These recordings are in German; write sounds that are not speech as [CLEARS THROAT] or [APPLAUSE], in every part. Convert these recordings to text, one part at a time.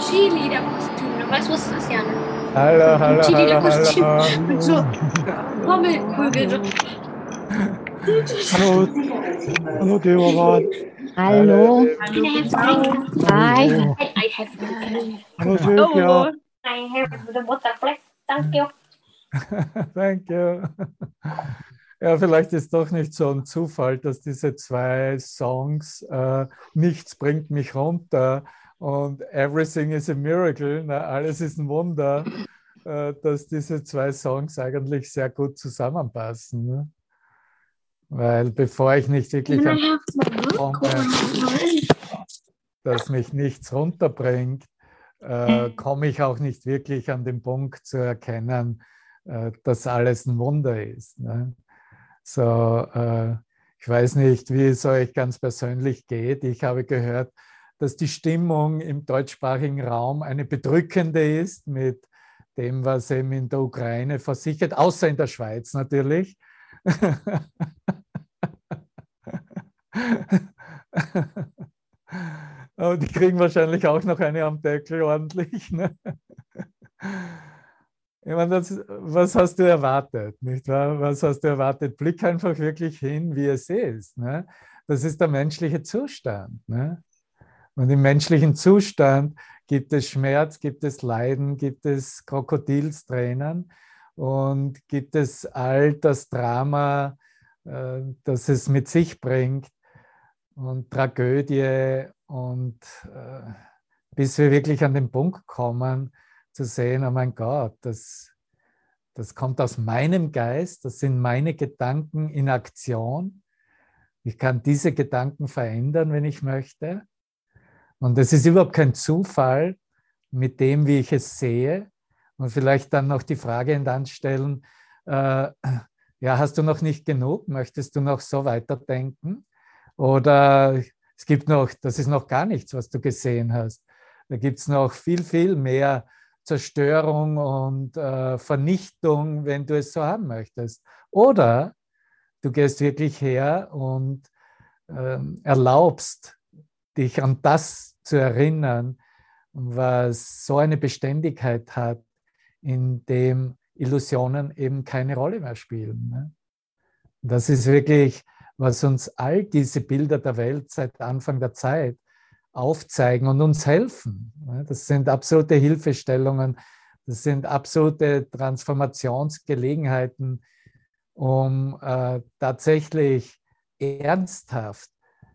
Chili, der Kostüm. Du weißt, was das ist, Jan? Hallo, hallo, Chili, der hallo, hallo. Mit so Pommelkugel. Hallo, hallo. Hallo. I have some? Hi. I have. Hallo, Silvia. I have the butterfly. Thank you. [LAUGHS] Thank you. Ja, vielleicht ist doch nicht so ein Zufall, dass diese zwei Songs äh, Nichts bringt mich runter und Everything is a Miracle, na, alles ist ein Wunder, [CLEARS THROAT] äh, dass diese zwei Songs eigentlich sehr gut zusammenpassen. Ne? Weil bevor ich nicht wirklich komme, dass mich nichts runterbringt, äh, komme ich auch nicht wirklich an den Punkt zu erkennen, äh, dass alles ein Wunder ist. Ne? So, äh, ich weiß nicht, wie es euch ganz persönlich geht. Ich habe gehört, dass die Stimmung im deutschsprachigen Raum eine bedrückende ist mit dem, was eben in der Ukraine versichert, außer in der Schweiz natürlich. Aber die kriegen wahrscheinlich auch noch eine am Deckel ordentlich. Ne? Ich meine, das, was hast du erwartet, nicht wahr? Was hast du erwartet? Blick einfach wirklich hin, wie es ist. Ne? Das ist der menschliche Zustand. Ne? Und im menschlichen Zustand gibt es Schmerz, gibt es Leiden, gibt es Krokodilstränen und gibt es all das Drama, äh, das es mit sich bringt und Tragödie und äh, bis wir wirklich an den Punkt kommen, zu sehen, oh mein Gott, das, das kommt aus meinem Geist, das sind meine Gedanken in Aktion. Ich kann diese Gedanken verändern, wenn ich möchte. Und es ist überhaupt kein Zufall mit dem, wie ich es sehe. Und vielleicht dann noch die Frage hintanstellen, äh, ja, hast du noch nicht genug? Möchtest du noch so weiterdenken? Oder es gibt noch, das ist noch gar nichts, was du gesehen hast. Da gibt es noch viel, viel mehr Zerstörung und äh, Vernichtung, wenn du es so haben möchtest. Oder du gehst wirklich her und äh, erlaubst dich an das zu erinnern, was so eine Beständigkeit hat, in dem Illusionen eben keine Rolle mehr spielen. Ne? Das ist wirklich, was uns all diese Bilder der Welt seit Anfang der Zeit aufzeigen und uns helfen. Das sind absolute Hilfestellungen, das sind absolute Transformationsgelegenheiten, um äh, tatsächlich ernsthaft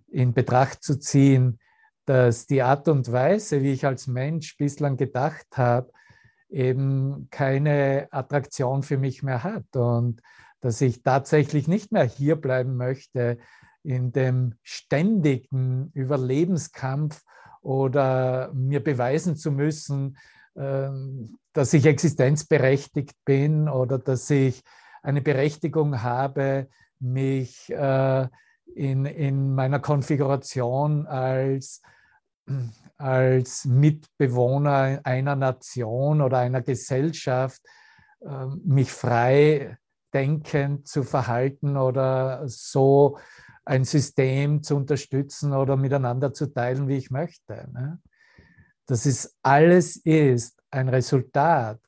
in Betracht zu ziehen, dass die Art und Weise, wie ich als Mensch bislang gedacht habe, eben keine Attraktion für mich mehr hat und dass ich tatsächlich nicht mehr hier bleiben möchte in dem ständigen Überlebenskampf oder mir beweisen zu müssen, ähm, dass ich existenzberechtigt bin oder dass ich eine Berechtigung habe, mich äh, in, in meiner Konfiguration als, als Mitbewohner einer Nation oder einer Gesellschaft ähm, mich frei denkend zu verhalten oder so ein System zu unterstützen oder miteinander zu teilen, wie ich möchte. Ne? Das ist alles ist ein Resultat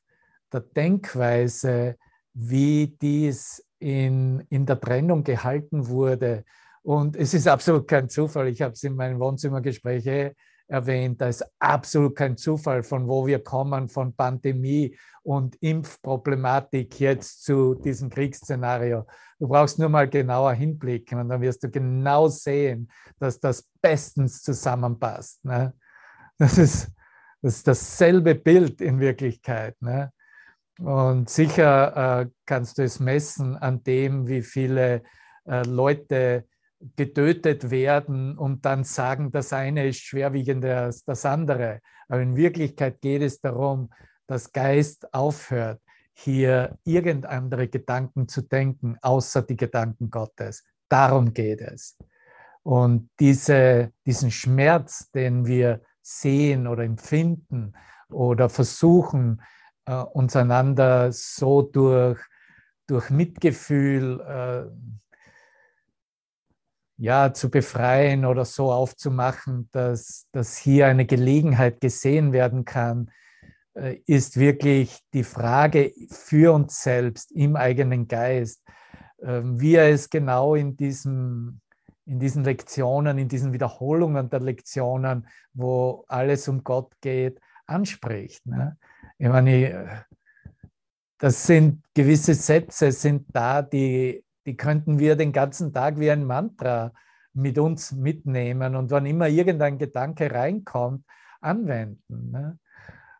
der Denkweise, wie dies in, in der Trennung gehalten wurde. Und es ist absolut kein Zufall. Ich habe es in meinen Wohnzimmergesprächen erwähnt. Da ist absolut kein Zufall, von wo wir kommen, von Pandemie und Impfproblematik jetzt zu diesem Kriegsszenario. Du brauchst nur mal genauer hinblicken und dann wirst du genau sehen, dass das bestens zusammenpasst. Ne? Das, ist, das ist dasselbe Bild in Wirklichkeit. Ne? Und sicher äh, kannst du es messen an dem, wie viele äh, Leute getötet werden und dann sagen, das eine ist schwerwiegender als das andere. Aber in Wirklichkeit geht es darum, dass Geist aufhört, hier irgendeine Gedanken zu denken, außer die Gedanken Gottes. Darum geht es. Und diese, diesen Schmerz, den wir sehen oder empfinden oder versuchen, äh, uns einander so durch, durch Mitgefühl äh, ja, zu befreien oder so aufzumachen, dass, dass hier eine Gelegenheit gesehen werden kann, äh, ist wirklich die Frage für uns selbst im eigenen Geist, ähm, wie er es genau in, diesem, in diesen Lektionen, in diesen Wiederholungen der Lektionen, wo alles um Gott geht, anspricht. Ne? Ich meine, das sind gewisse Sätze, sind da, die die könnten wir den ganzen Tag wie ein Mantra mit uns mitnehmen und wann immer irgendein Gedanke reinkommt, anwenden. Ne?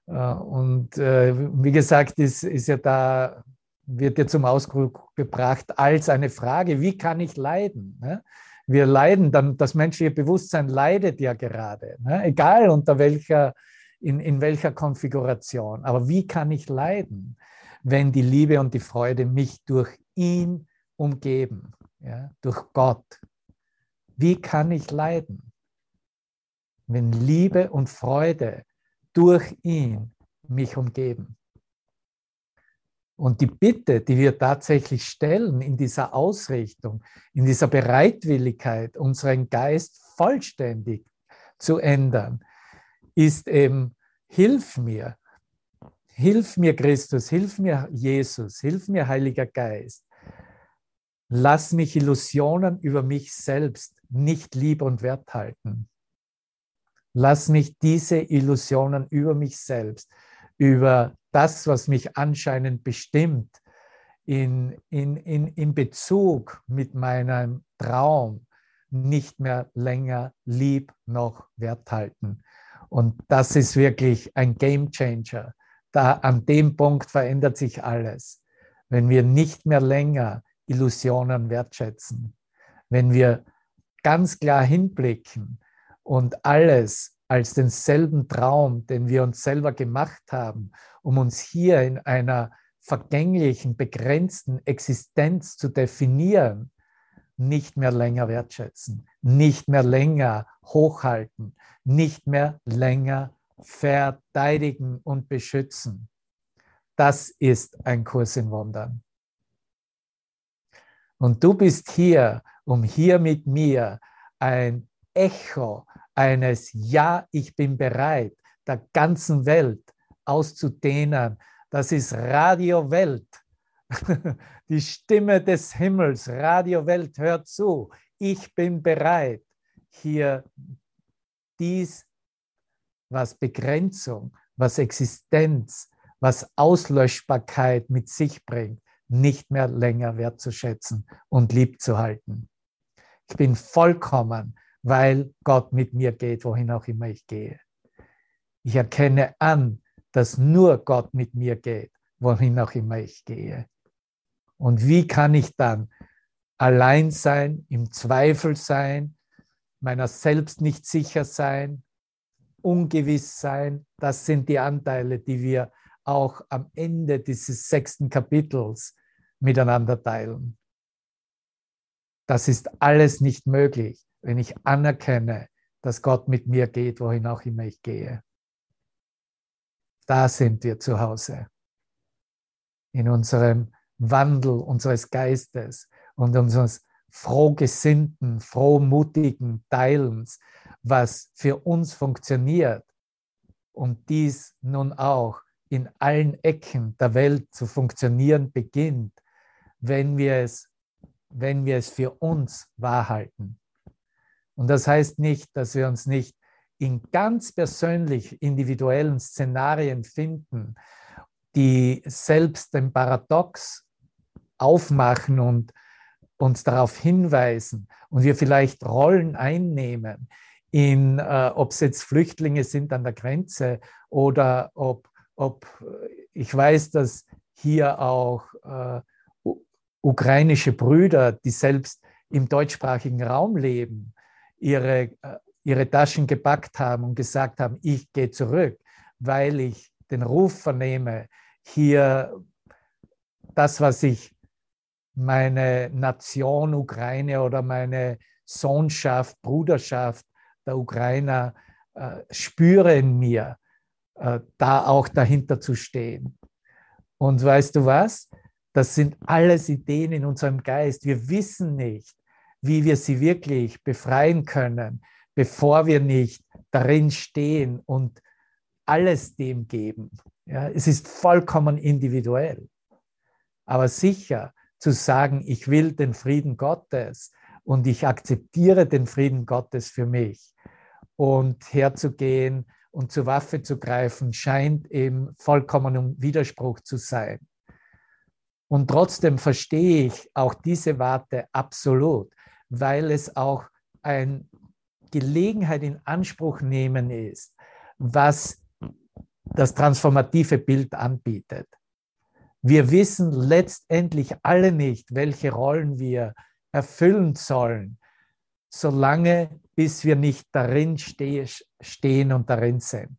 Äh, und äh, wie gesagt, ist, ist ja da, wird ja zum Ausdruck gebracht als eine Frage, wie kann ich leiden? Ne? Wir leiden, dann das menschliche Bewusstsein leidet ja gerade, ne? egal unter welcher, in, in welcher Konfiguration. Aber wie kann ich leiden, wenn die Liebe und die Freude mich durch ihn umgeben, ja, durch Gott. Wie kann ich leiden, wenn Liebe und Freude durch ihn mich umgeben? Und die Bitte, die wir tatsächlich stellen in dieser Ausrichtung, in dieser Bereitwilligkeit, unseren Geist vollständig zu ändern, ist eben, hilf mir, hilf mir Christus, hilf mir Jesus, hilf mir Heiliger Geist, Lass mich Illusionen über mich selbst nicht lieb und wert halten. Lass mich diese Illusionen über mich selbst, über das, was mich anscheinend bestimmt, in, in, in, in Bezug mit meinem Traum nicht mehr länger lieb noch wert halten. Und das ist wirklich ein Game Changer. Da an dem Punkt verändert sich alles. Wenn wir nicht mehr länger Illusionen wertschätzen. Wenn wir ganz klar hinblicken und alles als denselben Traum, den wir uns selber gemacht haben, um uns hier in einer vergänglichen, begrenzten Existenz zu definieren, nicht mehr länger wertschätzen, nicht mehr länger hochhalten, nicht mehr länger verteidigen und beschützen. Das ist ein Kurs in Wundern. Und du bist hier, um hier mit mir ein Echo eines Ja, ich bin bereit der ganzen Welt auszudehnen. Das ist Radio Welt. [LAUGHS] Die Stimme des Himmels, Radio Welt, hört zu. Ich bin bereit, hier dies, was Begrenzung, was Existenz, was Auslöschbarkeit mit sich bringt, nicht mehr länger wertzuschätzen und lieb zu halten. Ich bin vollkommen, weil Gott mit mir geht, wohin auch immer ich gehe. Ich erkenne an, dass nur Gott mit mir geht, wohin auch immer ich gehe. Und wie kann ich dann allein sein, im Zweifel sein, meiner selbst nicht sicher sein, ungewiss sein? Das sind die Anteile, die wir auch am Ende dieses sechsten Kapitels miteinander teilen. Das ist alles nicht möglich, wenn ich anerkenne, dass Gott mit mir geht, wohin auch immer ich gehe. Da sind wir zu Hause. In unserem Wandel unseres Geistes und unseres frohgesinnten, frohmutigen Teilens, was für uns funktioniert und dies nun auch in allen Ecken der Welt zu funktionieren beginnt, wenn wir es, wenn wir es für uns wahrhalten. Und das heißt nicht, dass wir uns nicht in ganz persönlich individuellen Szenarien finden, die selbst den Paradox aufmachen und uns darauf hinweisen und wir vielleicht Rollen einnehmen, in, äh, ob es jetzt Flüchtlinge sind an der Grenze oder ob, ob ich weiß, dass hier auch äh, ukrainische Brüder, die selbst im deutschsprachigen Raum leben, ihre, äh, ihre Taschen gepackt haben und gesagt haben, ich gehe zurück, weil ich den Ruf vernehme, hier das, was ich meine Nation Ukraine oder meine Sohnschaft, Bruderschaft der Ukrainer äh, spüre in mir, äh, da auch dahinter zu stehen. Und weißt du was? Das sind alles Ideen in unserem Geist. Wir wissen nicht, wie wir sie wirklich befreien können, bevor wir nicht darin stehen und alles dem geben. Ja, es ist vollkommen individuell. Aber sicher zu sagen, ich will den Frieden Gottes und ich akzeptiere den Frieden Gottes für mich und herzugehen und zur Waffe zu greifen, scheint eben vollkommen im Widerspruch zu sein. Und trotzdem verstehe ich auch diese Warte absolut, weil es auch eine Gelegenheit in Anspruch nehmen ist, was das transformative Bild anbietet. Wir wissen letztendlich alle nicht, welche Rollen wir erfüllen sollen, solange bis wir nicht darin stehen und darin sind.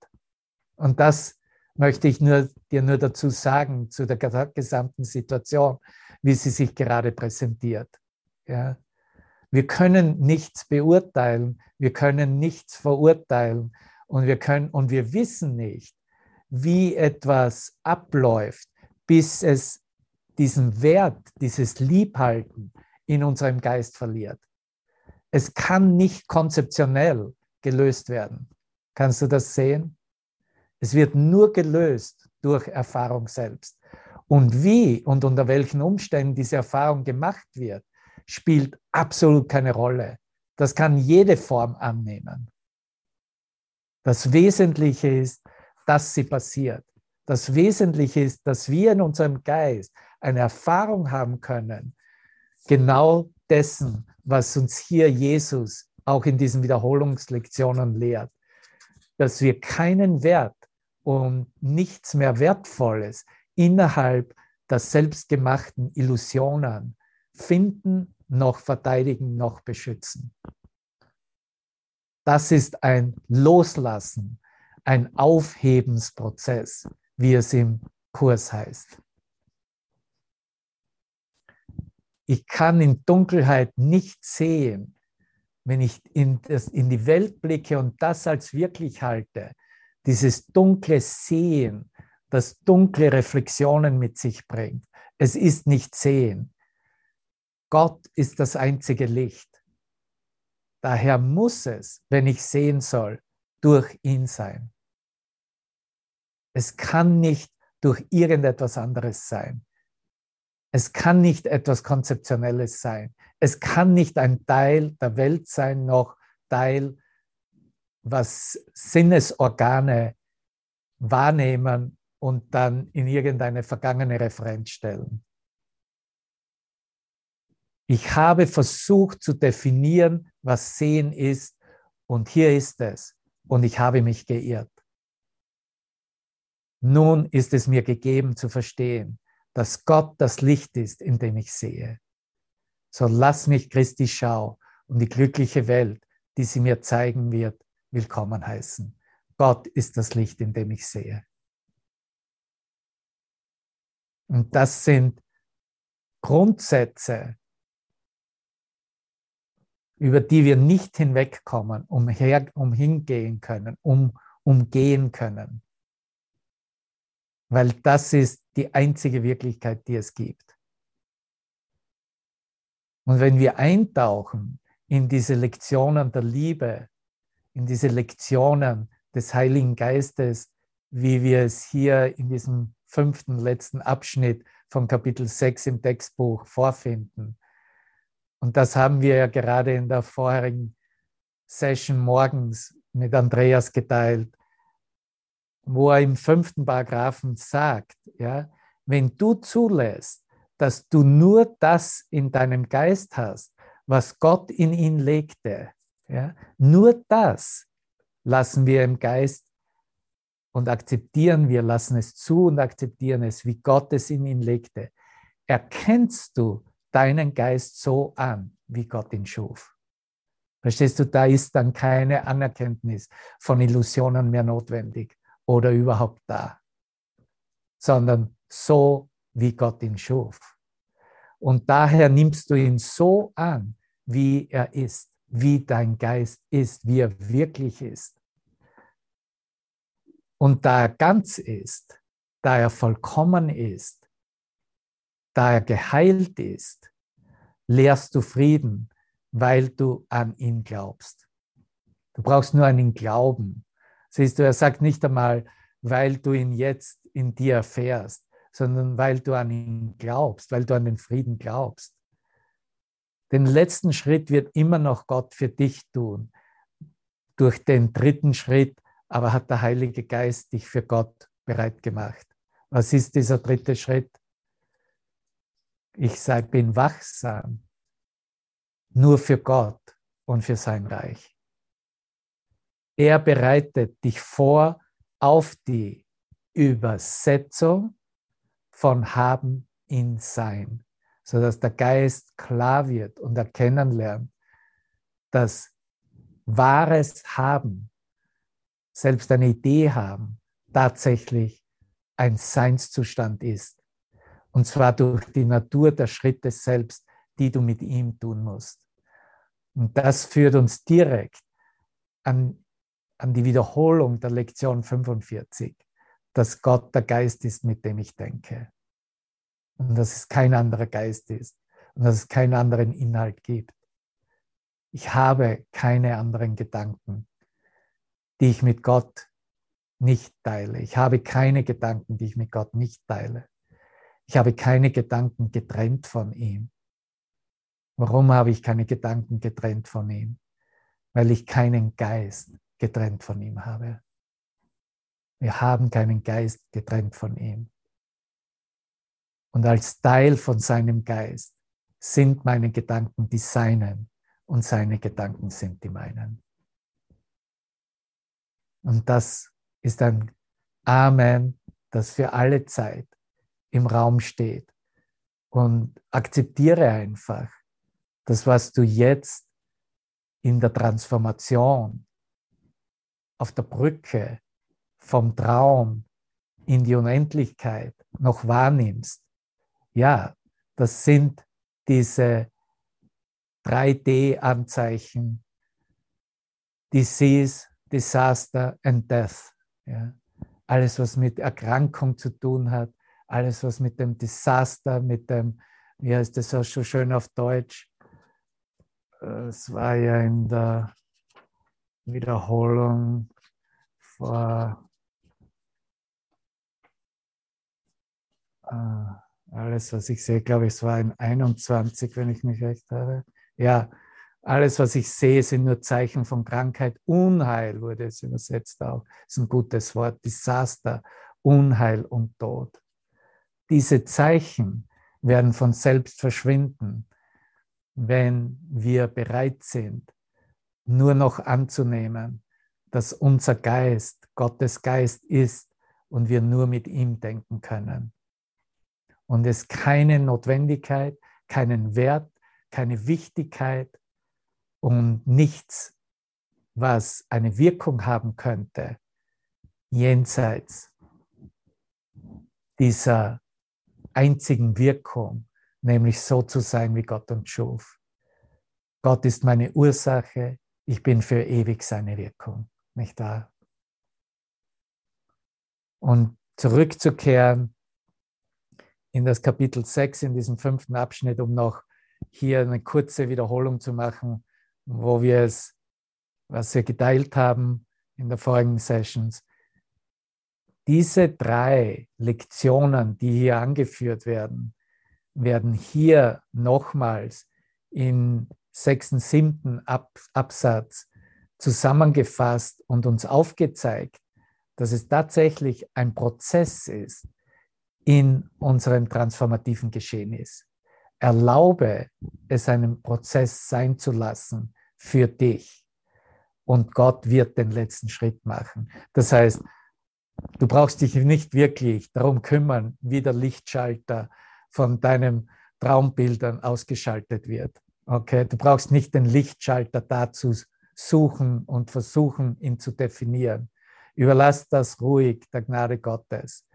Und das möchte ich nur, dir nur dazu sagen, zu der gesamten Situation, wie sie sich gerade präsentiert. Ja. Wir können nichts beurteilen, wir können nichts verurteilen und wir, können, und wir wissen nicht, wie etwas abläuft, bis es diesen Wert, dieses Liebhalten in unserem Geist verliert. Es kann nicht konzeptionell gelöst werden. Kannst du das sehen? Es wird nur gelöst durch Erfahrung selbst. Und wie und unter welchen Umständen diese Erfahrung gemacht wird, spielt absolut keine Rolle. Das kann jede Form annehmen. Das Wesentliche ist, dass sie passiert. Das Wesentliche ist, dass wir in unserem Geist eine Erfahrung haben können, genau dessen, was uns hier Jesus auch in diesen Wiederholungslektionen lehrt, dass wir keinen Wert und nichts mehr Wertvolles innerhalb der selbstgemachten Illusionen finden, noch verteidigen, noch beschützen. Das ist ein Loslassen, ein Aufhebensprozess, wie es im Kurs heißt. Ich kann in Dunkelheit nicht sehen, wenn ich in, das, in die Welt blicke und das als wirklich halte, dieses dunkle Sehen, das dunkle Reflexionen mit sich bringt. Es ist nicht Sehen. Gott ist das einzige Licht. Daher muss es, wenn ich sehen soll, durch ihn sein. Es kann nicht durch irgendetwas anderes sein. Es kann nicht etwas Konzeptionelles sein. Es kann nicht ein Teil der Welt sein, noch Teil was Sinnesorgane wahrnehmen und dann in irgendeine vergangene Referenz stellen. Ich habe versucht zu definieren, was Sehen ist und hier ist es und ich habe mich geirrt. Nun ist es mir gegeben zu verstehen, dass Gott das Licht ist, in dem ich sehe. So lass mich Christi Schau und die glückliche Welt, die sie mir zeigen wird, willkommen heißen. Gott ist das Licht, in dem ich sehe. Und das sind Grundsätze, über die wir nicht hinwegkommen, umher, umhingehen können, um, umgehen können. Weil das ist die einzige Wirklichkeit, die es gibt. Und wenn wir eintauchen in diese Lektionen der Liebe, in diese Lektionen des Heiligen Geistes, wie wir es hier in diesem fünften letzten Abschnitt von Kapitel 6 im Textbuch vorfinden. Und das haben wir ja gerade in der vorherigen Session morgens mit Andreas geteilt, wo er im fünften Paragraphen sagt, ja, wenn du zulässt, dass du nur das in deinem Geist hast, was Gott in ihn legte, ja? Nur das lassen wir im Geist und akzeptieren wir, lassen es zu und akzeptieren es, wie Gott es in ihn legte. Erkennst du deinen Geist so an, wie Gott ihn schuf? Verstehst du, da ist dann keine Anerkenntnis von Illusionen mehr notwendig oder überhaupt da, sondern so, wie Gott ihn schuf. Und daher nimmst du ihn so an, wie er ist wie dein Geist ist, wie er wirklich ist. Und da er ganz ist, da er vollkommen ist, da er geheilt ist, lehrst du Frieden, weil du an ihn glaubst. Du brauchst nur an ihn glauben. Siehst du, er sagt nicht einmal, weil du ihn jetzt in dir erfährst, sondern weil du an ihn glaubst, weil du an den Frieden glaubst. Den letzten Schritt wird immer noch Gott für dich tun. Durch den dritten Schritt aber hat der Heilige Geist dich für Gott bereit gemacht. Was ist dieser dritte Schritt? Ich sage, bin wachsam, nur für Gott und für sein Reich. Er bereitet dich vor auf die Übersetzung von Haben in Sein, sodass der Geist klar wird und erkennen lernt, dass wahres Haben, selbst eine Idee haben, tatsächlich ein Seinszustand ist. Und zwar durch die Natur der Schritte selbst, die du mit ihm tun musst. Und das führt uns direkt an, an die Wiederholung der Lektion 45, dass Gott der Geist ist, mit dem ich denke. Und dass es kein anderer Geist ist und dass es keinen anderen Inhalt gibt. Ich habe keine anderen Gedanken, die ich mit Gott nicht teile. Ich habe keine Gedanken, die ich mit Gott nicht teile. Ich habe keine Gedanken getrennt von ihm. Warum habe ich keine Gedanken getrennt von ihm? Weil ich keinen Geist getrennt von ihm habe. Wir haben keinen Geist getrennt von ihm. Und als Teil von seinem Geist sind meine Gedanken die seinen und seine Gedanken sind die meinen. Und das ist ein Amen, das für alle Zeit im Raum steht. Und akzeptiere einfach, das, was du jetzt in der Transformation auf der Brücke vom Traum in die Unendlichkeit noch wahrnimmst, ja, das sind diese 3D-Anzeichen, Disease, Disaster and Death. Ja. Alles, was mit Erkrankung zu tun hat, alles, was mit dem Desaster, mit dem, wie heißt das auch so schön auf Deutsch, es war ja in der Wiederholung vor äh, alles, was ich sehe, glaube ich, es war in 21, wenn ich mich recht habe. Ja, alles, was ich sehe, sind nur Zeichen von Krankheit. Unheil wurde es übersetzt auch. Das ist ein gutes Wort. Desaster, Unheil und Tod. Diese Zeichen werden von selbst verschwinden, wenn wir bereit sind, nur noch anzunehmen, dass unser Geist Gottes Geist ist und wir nur mit ihm denken können. Und es keine Notwendigkeit, keinen Wert, keine Wichtigkeit und nichts, was eine Wirkung haben könnte, jenseits dieser einzigen Wirkung, nämlich so zu sein, wie Gott uns schuf. Gott ist meine Ursache, ich bin für ewig seine Wirkung, nicht wahr? Und zurückzukehren in das Kapitel 6, in diesem fünften Abschnitt, um noch hier eine kurze Wiederholung zu machen, wo wir es, was wir geteilt haben in der vorigen Sessions. Diese drei Lektionen, die hier angeführt werden, werden hier nochmals in sechsten, siebten Absatz zusammengefasst und uns aufgezeigt, dass es tatsächlich ein Prozess ist in unserem transformativen Geschehen ist. Erlaube es einen Prozess sein zu lassen für dich. Und Gott wird den letzten Schritt machen. Das heißt, du brauchst dich nicht wirklich darum kümmern, wie der Lichtschalter von deinen Traumbildern ausgeschaltet wird. Okay, du brauchst nicht den Lichtschalter dazu suchen und versuchen, ihn zu definieren. Überlass das ruhig der Gnade Gottes.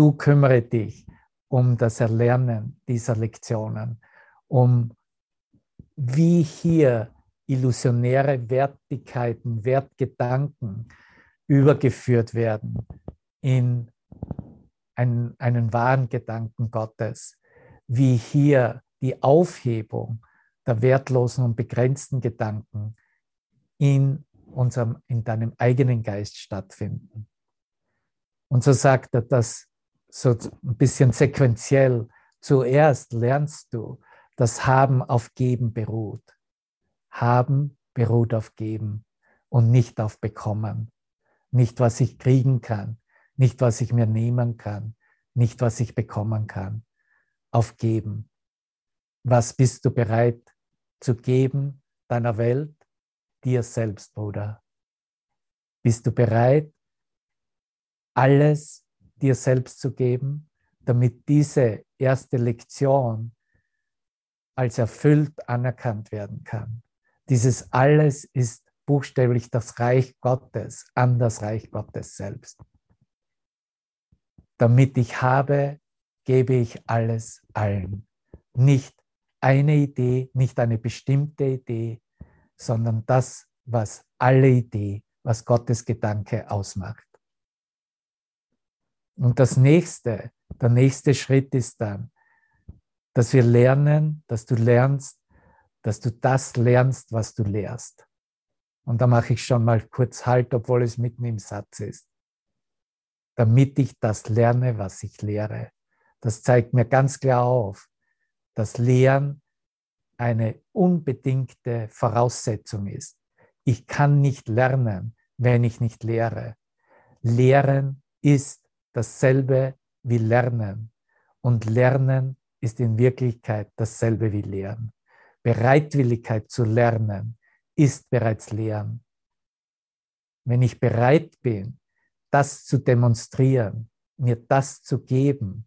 Du kümmere dich um das Erlernen dieser Lektionen, um wie hier illusionäre Wertigkeiten, Wertgedanken übergeführt werden in einen, einen wahren Gedanken Gottes, wie hier die Aufhebung der wertlosen und begrenzten Gedanken in, unserem, in deinem eigenen Geist stattfinden. Und so sagt er das so ein bisschen sequenziell. Zuerst lernst du, dass Haben auf Geben beruht. Haben beruht auf Geben und nicht auf Bekommen. Nicht, was ich kriegen kann, nicht, was ich mir nehmen kann, nicht, was ich bekommen kann. Auf Geben. Was bist du bereit zu geben deiner Welt, dir selbst, Bruder? Bist du bereit, alles dir selbst zu geben, damit diese erste Lektion als erfüllt anerkannt werden kann? Dieses alles ist buchstäblich das Reich Gottes an das Reich Gottes selbst. Damit ich habe, gebe ich alles allen. Nicht eine Idee, nicht eine bestimmte Idee, sondern das, was alle Idee, was Gottes Gedanke ausmacht. Und das nächste, der nächste Schritt ist dann, dass wir lernen, dass du lernst, dass du das lernst, was du lehrst. Und da mache ich schon mal kurz Halt, obwohl es mitten im Satz ist. Damit ich das lerne, was ich lehre. Das zeigt mir ganz klar auf, dass Lehren eine unbedingte Voraussetzung ist. Ich kann nicht lernen, wenn ich nicht lehre. Lehren ist dasselbe wie Lernen. Und Lernen ist in Wirklichkeit dasselbe wie Lehren. Bereitwilligkeit zu lernen ist bereits Lehren. Wenn ich bereit bin, das zu demonstrieren, mir das zu geben,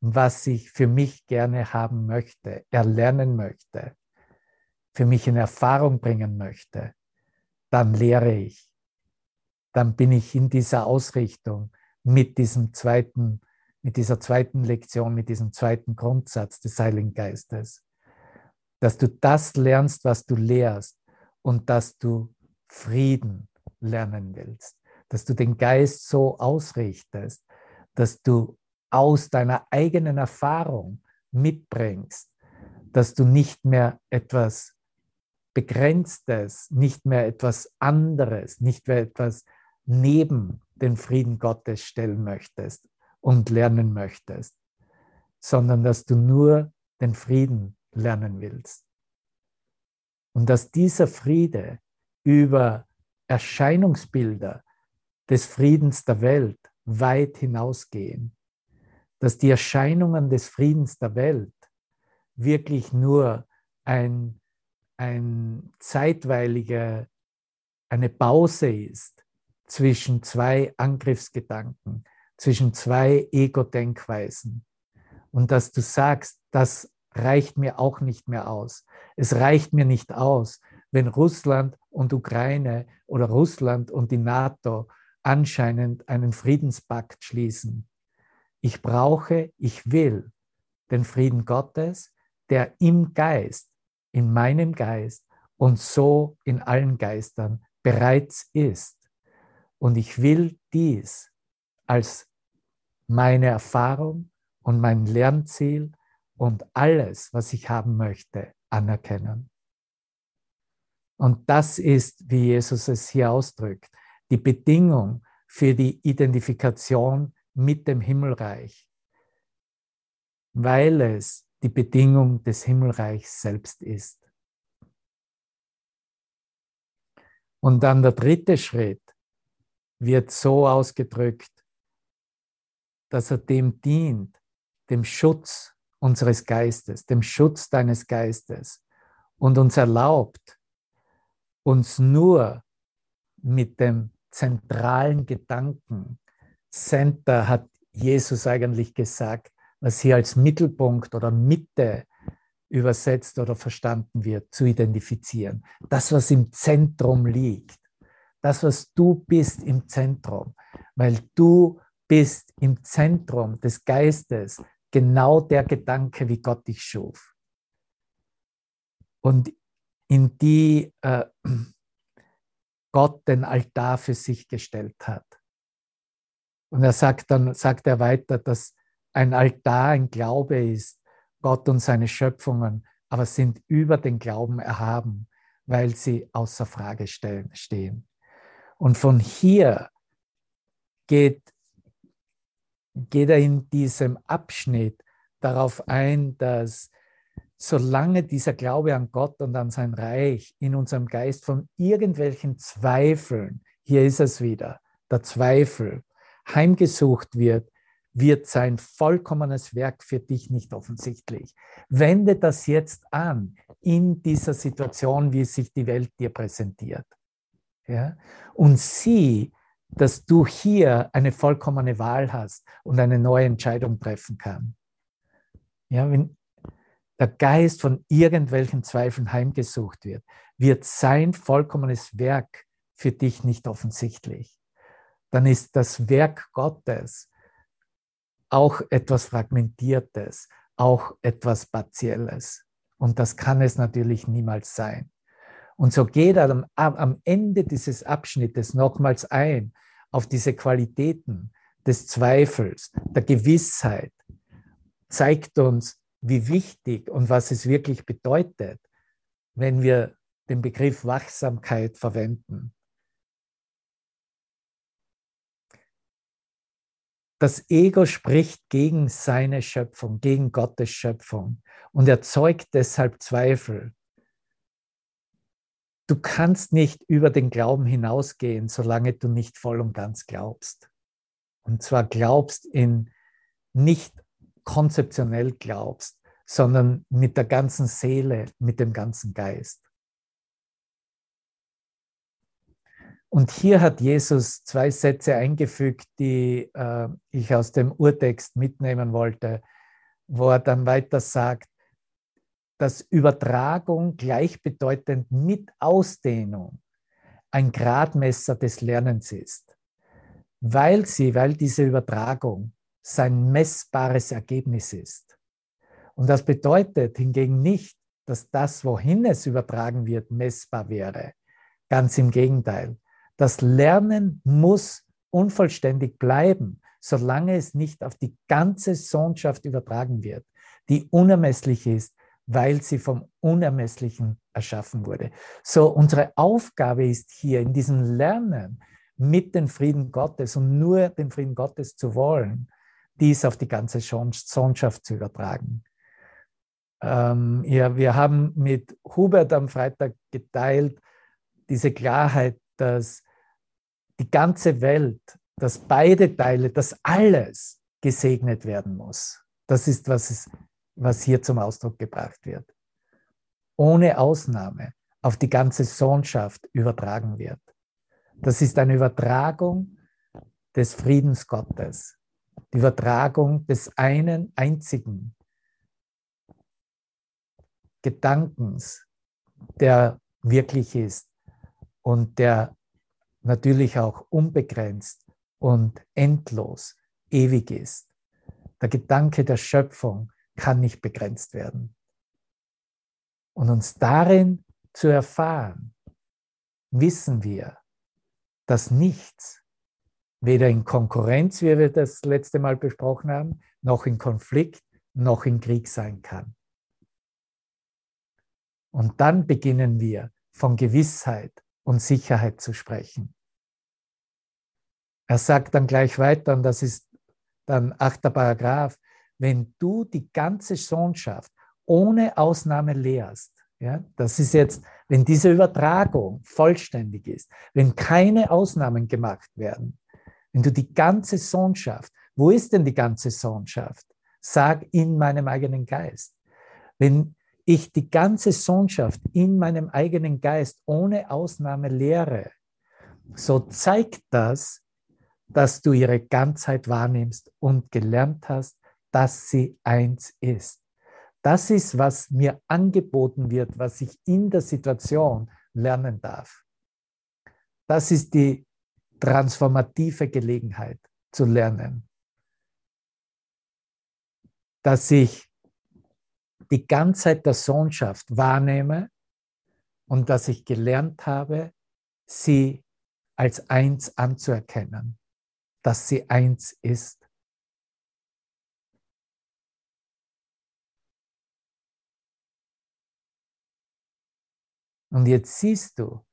was ich für mich gerne haben möchte, erlernen möchte, für mich in Erfahrung bringen möchte, dann lehre ich. Dann bin ich in dieser Ausrichtung mit diesem zweiten, mit dieser zweiten Lektion, mit diesem zweiten Grundsatz des Heiligen Geistes. Dass du das lernst, was du lehrst und dass du Frieden lernen willst. Dass du den Geist so ausrichtest, dass du aus deiner eigenen Erfahrung mitbringst, dass du nicht mehr etwas Begrenztes, nicht mehr etwas anderes, nicht mehr etwas neben den Frieden Gottes stellen möchtest und lernen möchtest, sondern dass du nur den Frieden lernen willst. Und dass dieser Friede über Erscheinungsbilder des Friedens der Welt weit hinausgehen dass die Erscheinungen des Friedens der Welt wirklich nur ein, ein zeitweiliger, eine Pause ist zwischen zwei Angriffsgedanken, zwischen zwei Ego-Denkweisen. Und dass du sagst, das reicht mir auch nicht mehr aus. Es reicht mir nicht aus, wenn Russland und Ukraine oder Russland und die NATO anscheinend einen Friedenspakt schließen. Ich brauche, ich will den Frieden Gottes, der im Geist, in meinem Geist und so in allen Geistern bereits ist. Und ich will dies als meine Erfahrung und mein Lernziel und alles, was ich haben möchte, anerkennen. Und das ist, wie Jesus es hier ausdrückt, die Bedingung für die Identifikation mit dem Himmelreich, weil es die Bedingung des Himmelreichs selbst ist. Und dann der dritte Schritt wird so ausgedrückt, dass er dem dient, dem Schutz unseres Geistes, dem Schutz deines Geistes und uns erlaubt, uns nur mit dem zentralen Gedanken Center hat Jesus eigentlich gesagt, was hier als Mittelpunkt oder Mitte übersetzt oder verstanden wird, zu identifizieren. Das, was im Zentrum liegt. Das, was du bist im Zentrum. Weil du bist im Zentrum des Geistes genau der Gedanke, wie Gott dich schuf. Und in die äh, [CLEARS THROAT] Gott den Altar für sich gestellt hat. Und er sagt dann, sagt er weiter, dass ein Altar ein Glaube ist, Gott und seine Schöpfungen aber sind über den Glauben erhaben, weil sie außer Frage stehen. Und von hier geht, geht er in diesem Abschnitt darauf ein, dass solange dieser Glaube an Gott und an sein Reich in unserem Geist von irgendwelchen Zweifeln, hier ist es wieder, der Zweifel, heimgesucht wird, wird sein vollkommenes Werk für dich nicht offensichtlich. Wende das jetzt an in dieser Situation, wie sich die Welt dir präsentiert. Ja? Und sieh, dass du hier eine vollkommene Wahl hast und eine neue Entscheidung treffen kannst. Ja, wenn der Geist von irgendwelchen Zweifeln heimgesucht wird, wird sein vollkommenes Werk für dich nicht offensichtlich. Dann ist das Werk Gottes auch etwas Fragmentiertes, auch etwas Partielles. Und das kann es natürlich niemals sein. Und so geht er am, am Ende dieses Abschnittes nochmals ein auf diese Qualitäten des Zweifels, der Gewissheit, zeigt uns, wie wichtig und was es wirklich bedeutet, wenn wir den Begriff Wachsamkeit verwenden. Das Ego spricht gegen seine Schöpfung, gegen Gottes Schöpfung und erzeugt deshalb Zweifel. Du kannst nicht über den Glauben hinausgehen, solange du nicht voll und ganz glaubst. Und zwar glaubst in nicht konzeptionell glaubst, sondern mit der ganzen Seele, mit dem ganzen Geist. Und hier hat Jesus zwei Sätze eingefügt, die äh, ich aus dem Urtext mitnehmen wollte, wo er dann weiter sagt, dass Übertragung gleichbedeutend mit Ausdehnung ein Gradmesser des Lernens ist, weil sie, weil diese Übertragung sein messbares Ergebnis ist. Und das bedeutet hingegen nicht, dass das, wohin es übertragen wird, messbar wäre. Ganz im Gegenteil. Das Lernen muss unvollständig bleiben, solange es nicht auf die ganze Sohnschaft übertragen wird, die unermesslich ist, weil sie vom Unermesslichen erschaffen wurde. So, unsere Aufgabe ist hier in diesem Lernen mit dem Frieden Gottes und nur den Frieden Gottes zu wollen, dies auf die ganze Sohnschaft zu übertragen. Ähm, ja, wir haben mit Hubert am Freitag geteilt, diese Klarheit, dass die ganze Welt, dass beide Teile, dass alles gesegnet werden muss. Das ist, was, es, was hier zum Ausdruck gebracht wird. Ohne Ausnahme auf die ganze Sohnschaft übertragen wird. Das ist eine Übertragung des Friedens Gottes, die Übertragung des einen einzigen Gedankens, der wirklich ist und der natürlich auch unbegrenzt und endlos ewig ist. Der Gedanke der Schöpfung kann nicht begrenzt werden. Und uns darin zu erfahren, wissen wir, dass nichts, weder in Konkurrenz, wie wir das letzte Mal besprochen haben, noch in Konflikt, noch in Krieg sein kann. Und dann beginnen wir von Gewissheit und Sicherheit zu sprechen. Er sagt dann gleich weiter, und das ist dann achter Paragraph, wenn du die ganze Sohnschaft ohne Ausnahme lehrst, ja, das ist jetzt, wenn diese Übertragung vollständig ist, wenn keine Ausnahmen gemacht werden, wenn du die ganze Sohnschaft, wo ist denn die ganze Sohnschaft? Sag in meinem eigenen Geist. Wenn ich die ganze Sohnschaft in meinem eigenen Geist ohne Ausnahme lehre, so zeigt das, dass du ihre Ganzheit wahrnimmst und gelernt hast, dass sie eins ist. Das ist, was mir angeboten wird, was ich in der Situation lernen darf. Das ist die transformative Gelegenheit zu lernen. Dass ich die Ganzheit der Sohnschaft wahrnehme und dass ich gelernt habe, sie als eins anzuerkennen, dass sie eins ist. Und jetzt siehst du,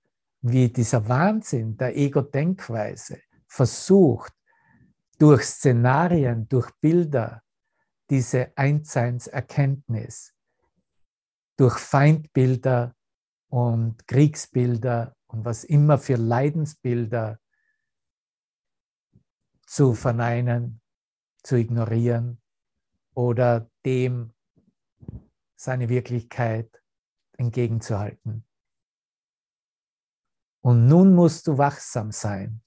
wie dieser Wahnsinn der Ego-Denkweise versucht, durch Szenarien, durch Bilder, diese Einseinserkenntnis, durch Feindbilder und Kriegsbilder und was immer für Leidensbilder zu verneinen, zu ignorieren oder dem seine Wirklichkeit entgegenzuhalten. Und nun musst du wachsam sein,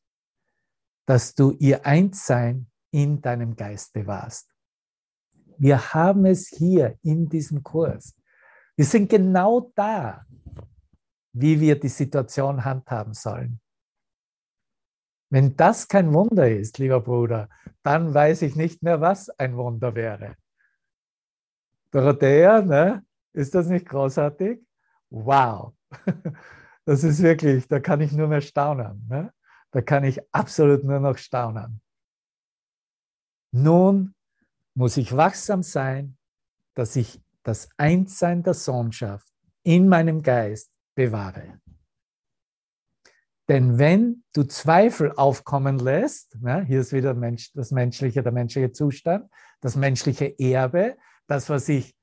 dass du ihr Einssein in deinem Geist bewahrst. Wir haben es hier in diesem Kurs. Wir sind genau da, wie wir die Situation handhaben sollen. Wenn das kein Wunder ist, lieber Bruder, dann weiß ich nicht mehr, was ein Wunder wäre. Dorothea, ne? ist das nicht großartig? Wow, [LAUGHS] das ist wirklich, da kann ich nur mehr staunen. Ne? Da kann ich absolut nur noch staunen. Nun muss ich wachsam sein, dass ich das Einssein der Sohnschaft in meinem Geist bewahre. Denn wenn du Zweifel aufkommen lässt, ne, hier ist wieder Mensch, das menschliche, der menschliche Zustand, das menschliche Erbe, das, was ich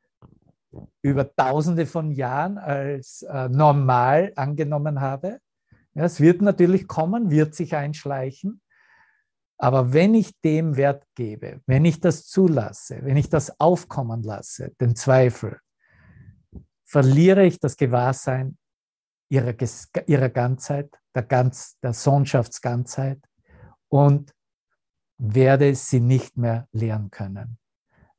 über tausende von Jahren als äh, normal angenommen habe. Ja, es wird natürlich kommen, wird sich einschleichen. Aber wenn ich dem Wert gebe, wenn ich das zulasse, wenn ich das aufkommen lasse, den Zweifel, verliere ich das Gewahrsein ihrer, ihrer Ganzheit, der, Ganz, der Sohnschaftsganzheit und werde sie nicht mehr lehren können.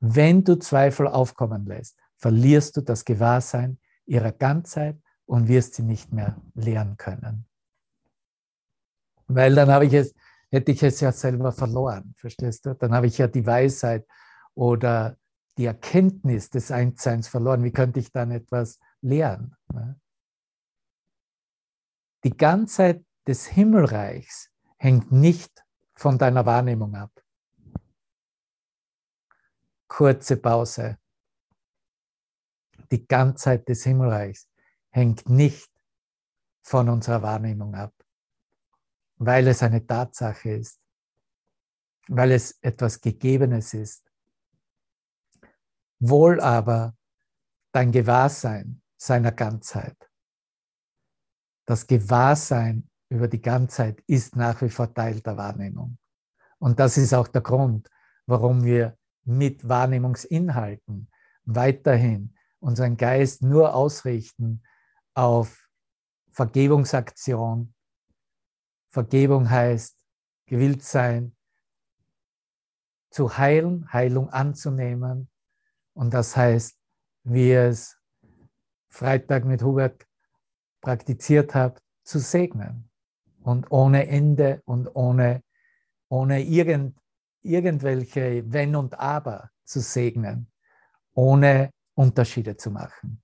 Wenn du Zweifel aufkommen lässt, verlierst du das Gewahrsein ihrer Ganzheit und wirst sie nicht mehr lehren können. Weil dann habe ich es, hätte ich es ja selber verloren, verstehst du? Dann habe ich ja die Weisheit oder die Erkenntnis des Einsseins verloren. Wie könnte ich dann etwas lehren? Ne? Die Ganzheit des Himmelreichs hängt nicht von deiner Wahrnehmung ab. Kurze Pause. Die Ganzheit des Himmelreichs hängt nicht von unserer Wahrnehmung ab weil es eine Tatsache ist, weil es etwas Gegebenes ist. Wohl aber dein Gewahrsein seiner Ganzheit. Das Gewahrsein über die Ganzheit ist nach wie vor Teil der Wahrnehmung. Und das ist auch der Grund, warum wir mit Wahrnehmungsinhalten weiterhin unseren Geist nur ausrichten auf Vergebungsaktion, Vergebung heißt, gewillt sein, zu heilen, Heilung anzunehmen. Und das heißt, wie es Freitag mit Hubert praktiziert hat, zu segnen. Und ohne Ende und ohne, ohne irgend, irgendwelche Wenn und Aber zu segnen, ohne Unterschiede zu machen.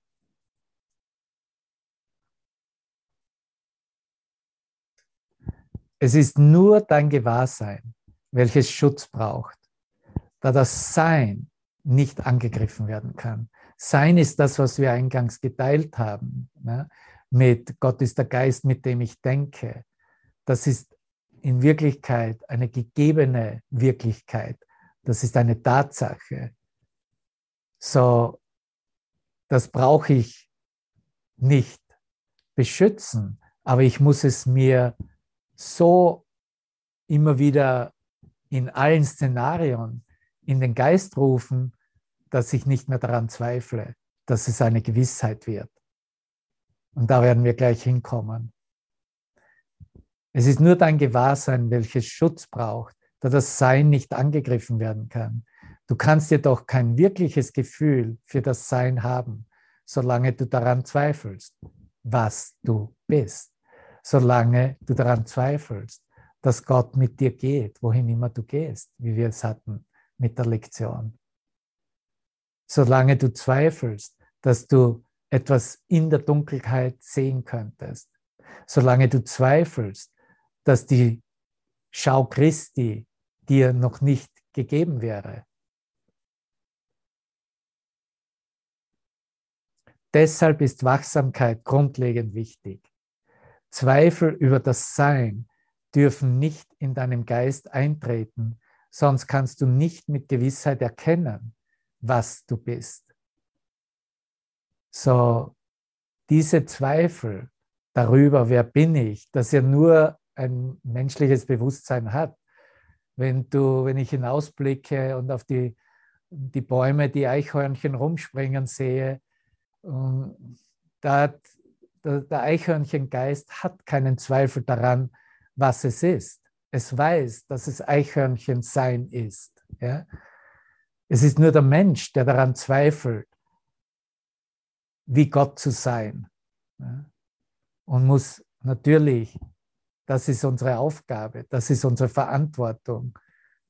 Es ist nur dein Gewahrsein, welches Schutz braucht, da das Sein nicht angegriffen werden kann. Sein ist das, was wir eingangs geteilt haben, ne? mit Gott ist der Geist, mit dem ich denke. Das ist in Wirklichkeit eine gegebene Wirklichkeit. Das ist eine Tatsache. So, das brauche ich nicht beschützen, aber ich muss es mir so immer wieder in allen Szenarien in den Geist rufen, dass ich nicht mehr daran zweifle, dass es eine Gewissheit wird. Und da werden wir gleich hinkommen. Es ist nur dein Gewahrsein, welches Schutz braucht, da das Sein nicht angegriffen werden kann. Du kannst jedoch kein wirkliches Gefühl für das Sein haben, solange du daran zweifelst, was du bist solange du daran zweifelst, dass Gott mit dir geht, wohin immer du gehst, wie wir es hatten mit der Lektion. Solange du zweifelst, dass du etwas in der Dunkelheit sehen könntest, solange du zweifelst, dass die Schau Christi dir noch nicht gegeben wäre. Deshalb ist Wachsamkeit grundlegend wichtig. Zweifel über das Sein dürfen nicht in deinem Geist eintreten, sonst kannst du nicht mit Gewissheit erkennen, was du bist. So, diese Zweifel darüber, wer bin ich, dass ja nur ein menschliches Bewusstsein hat. Wenn du, wenn ich hinausblicke und auf die, die Bäume, die Eichhörnchen rumspringen sehe, da der, der Eichhörnchengeist hat keinen Zweifel daran, was es ist. Es weiß, dass es Eichhörnchen sein ist. Ja? Es ist nur der Mensch, der daran zweifelt, wie Gott zu sein. Ja? Und muss natürlich, das ist unsere Aufgabe, das ist unsere Verantwortung,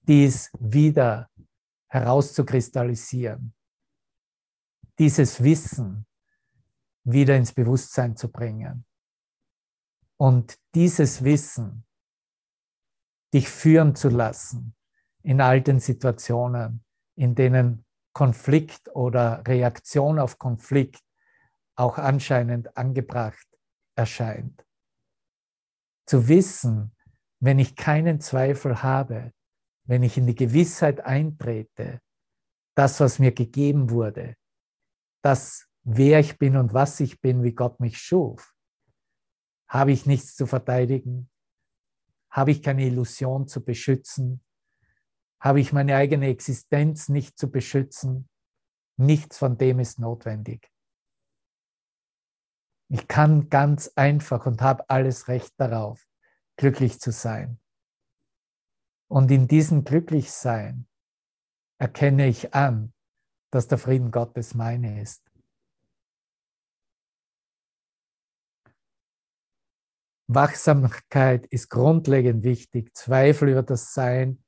dies wieder herauszukristallisieren. Dieses Wissen wieder ins Bewusstsein zu bringen. Und dieses Wissen, dich führen zu lassen in all den Situationen, in denen Konflikt oder Reaktion auf Konflikt auch anscheinend angebracht erscheint. Zu wissen, wenn ich keinen Zweifel habe, wenn ich in die Gewissheit eintrete, das, was mir gegeben wurde, das, wer ich bin und was ich bin, wie Gott mich schuf, habe ich nichts zu verteidigen, habe ich keine Illusion zu beschützen, habe ich meine eigene Existenz nicht zu beschützen, nichts von dem ist notwendig. Ich kann ganz einfach und habe alles Recht darauf, glücklich zu sein. Und in diesem Glücklichsein erkenne ich an, dass der Frieden Gottes meine ist. Wachsamkeit ist grundlegend wichtig. Zweifel über das Sein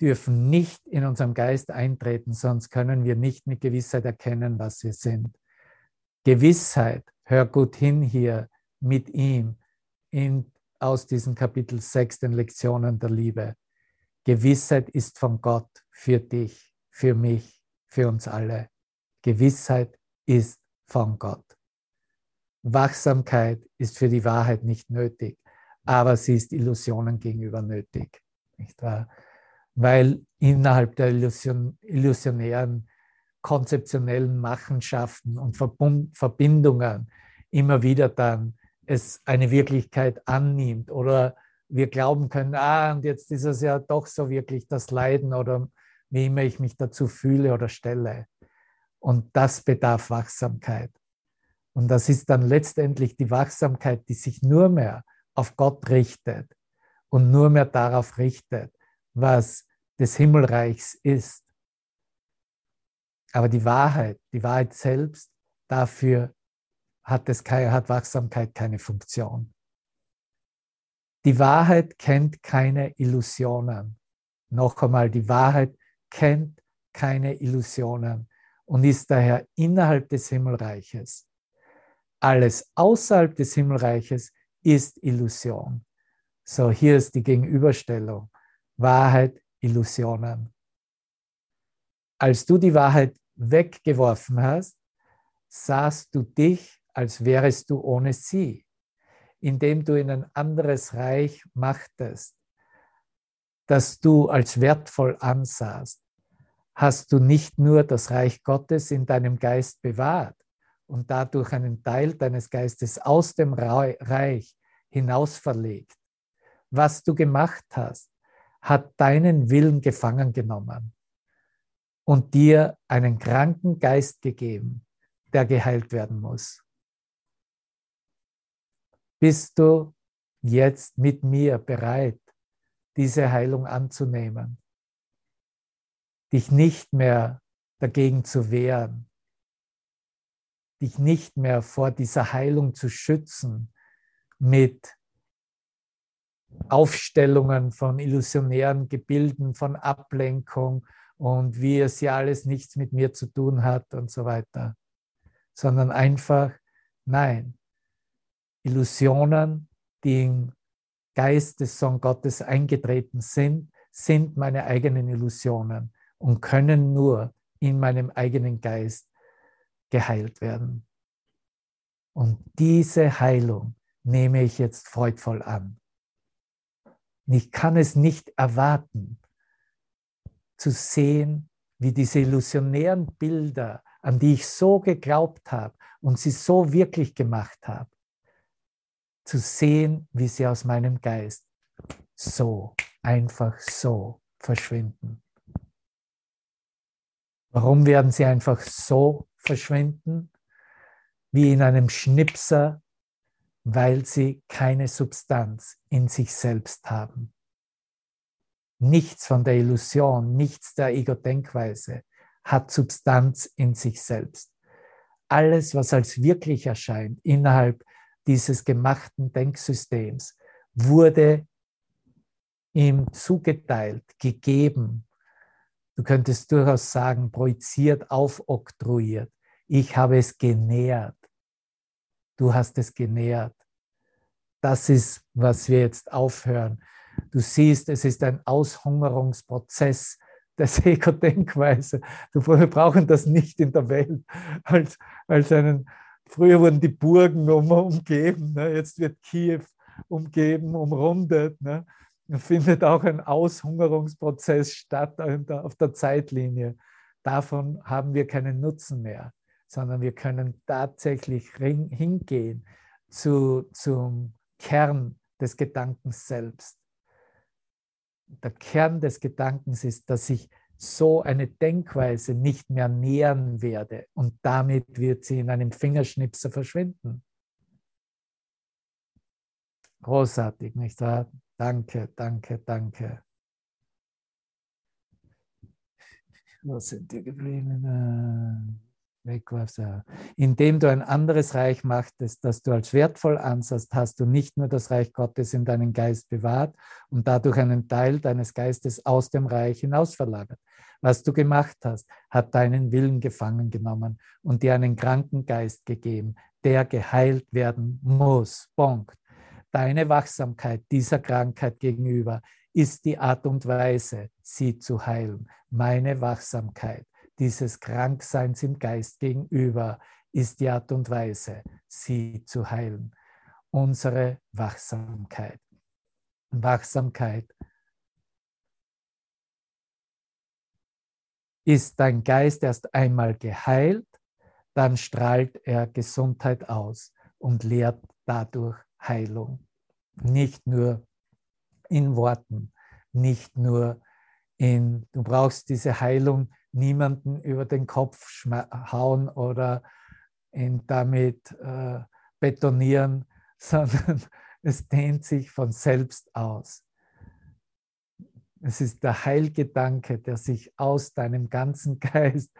dürfen nicht in unserem Geist eintreten, sonst können wir nicht mit Gewissheit erkennen, was wir sind. Gewissheit, hör gut hin hier mit ihm in, aus diesem Kapitel 6, den Lektionen der Liebe. Gewissheit ist von Gott für dich, für mich, für uns alle. Gewissheit ist von Gott. Wachsamkeit ist für die Wahrheit nicht nötig, aber sie ist Illusionen gegenüber nötig. Nicht wahr? Weil innerhalb der Illusion, illusionären, konzeptionellen Machenschaften und Verbindungen immer wieder dann es eine Wirklichkeit annimmt oder wir glauben können, ah, und jetzt ist es ja doch so wirklich das Leiden oder wie immer ich mich dazu fühle oder stelle. Und das bedarf Wachsamkeit. Und das ist dann letztendlich die Wachsamkeit, die sich nur mehr auf Gott richtet und nur mehr darauf richtet, was des Himmelreichs ist. Aber die Wahrheit, die Wahrheit selbst, dafür hat, es hat Wachsamkeit keine Funktion. Die Wahrheit kennt keine Illusionen. Noch einmal, die Wahrheit kennt keine Illusionen und ist daher innerhalb des Himmelreiches alles außerhalb des Himmelreiches ist Illusion. So, hier ist die Gegenüberstellung. Wahrheit, Illusionen. Als du die Wahrheit weggeworfen hast, sahst du dich, als wärest du ohne sie, indem du in ein anderes Reich machtest, das du als wertvoll ansahst, hast du nicht nur das Reich Gottes in deinem Geist bewahrt, und dadurch einen Teil deines Geistes aus dem Reich hinaus verlegt. Was du gemacht hast, hat deinen Willen gefangen genommen und dir einen kranken Geist gegeben, der geheilt werden muss. Bist du jetzt mit mir bereit, diese Heilung anzunehmen, dich nicht mehr dagegen zu wehren, dich nicht mehr vor dieser Heilung zu schützen mit Aufstellungen von illusionären Gebilden, von Ablenkung und wie es ja alles nichts mit mir zu tun hat und so weiter, sondern einfach, nein, Illusionen, die im Geist des Sohn Gottes eingetreten sind, sind meine eigenen Illusionen und können nur in meinem eigenen Geist geheilt werden. Und diese Heilung nehme ich jetzt freudvoll an. ich kann es nicht erwarten, zu sehen, wie diese illusionären Bilder, an die ich so geglaubt habe und sie so wirklich gemacht habe, zu sehen, wie sie aus meinem Geist so, einfach so verschwinden. Warum werden sie einfach so verschwinden? Wie in einem Schnipser, weil sie keine Substanz in sich selbst haben. Nichts von der Illusion, nichts der Ego-Denkweise hat Substanz in sich selbst. Alles, was als wirklich erscheint innerhalb dieses gemachten Denksystems, wurde ihm zugeteilt, gegeben. Du könntest durchaus sagen, projiziert, aufoktroyiert. Ich habe es genährt. Du hast es genährt. Das ist, was wir jetzt aufhören. Du siehst, es ist ein Aushungerungsprozess der Ego-Denkweise. Wir brauchen das nicht in der Welt als, als einen, früher wurden die Burgen um, umgeben, ne? jetzt wird Kiew umgeben, umrundet. Ne? findet auch ein Aushungerungsprozess statt auf der Zeitlinie. Davon haben wir keinen Nutzen mehr, sondern wir können tatsächlich hingehen zu, zum Kern des Gedankens selbst. Der Kern des Gedankens ist, dass ich so eine Denkweise nicht mehr nähern werde und damit wird sie in einem Fingerschnipser verschwinden. Großartig, nicht wahr? Danke, danke, danke. Wo sind wir geblieben? Wegwasser. Indem du ein anderes Reich machtest, das du als wertvoll ansahst, hast du nicht nur das Reich Gottes in deinen Geist bewahrt und dadurch einen Teil deines Geistes aus dem Reich hinaus verlagert. Was du gemacht hast, hat deinen Willen gefangen genommen und dir einen kranken Geist gegeben, der geheilt werden muss. Punkt. Deine Wachsamkeit dieser Krankheit gegenüber ist die Art und Weise, sie zu heilen. Meine Wachsamkeit dieses Krankseins im Geist gegenüber ist die Art und Weise, sie zu heilen. Unsere Wachsamkeit. Wachsamkeit ist dein Geist erst einmal geheilt, dann strahlt er Gesundheit aus und lehrt dadurch Heilung. Nicht nur in Worten, nicht nur in, du brauchst diese Heilung niemanden über den Kopf hauen oder ihn damit äh, betonieren, [LAUGHS] sondern es dehnt sich von selbst aus. Es ist der Heilgedanke, der sich aus deinem ganzen [LAUGHS] Geist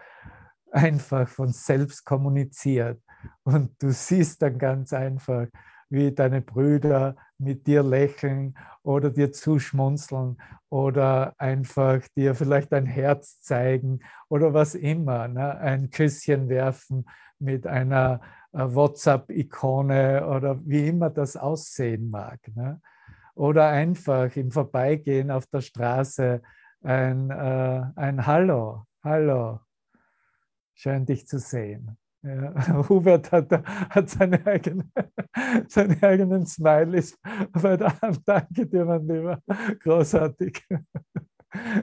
einfach von selbst kommuniziert. Und du siehst dann ganz einfach, wie deine Brüder mit dir lächeln oder dir zuschmunzeln oder einfach dir vielleicht ein Herz zeigen oder was immer, ne? ein Küsschen werfen mit einer äh, WhatsApp-Ikone oder wie immer das aussehen mag. Ne? Oder einfach im Vorbeigehen auf der Straße ein, äh, ein Hallo, Hallo, schön dich zu sehen. Ja, [LAUGHS] Hubert hat, hat seine, eigene, [LAUGHS] seine eigenen Smileys bei der Hand. Danke dir, mein Lieber. Großartig. [LAUGHS]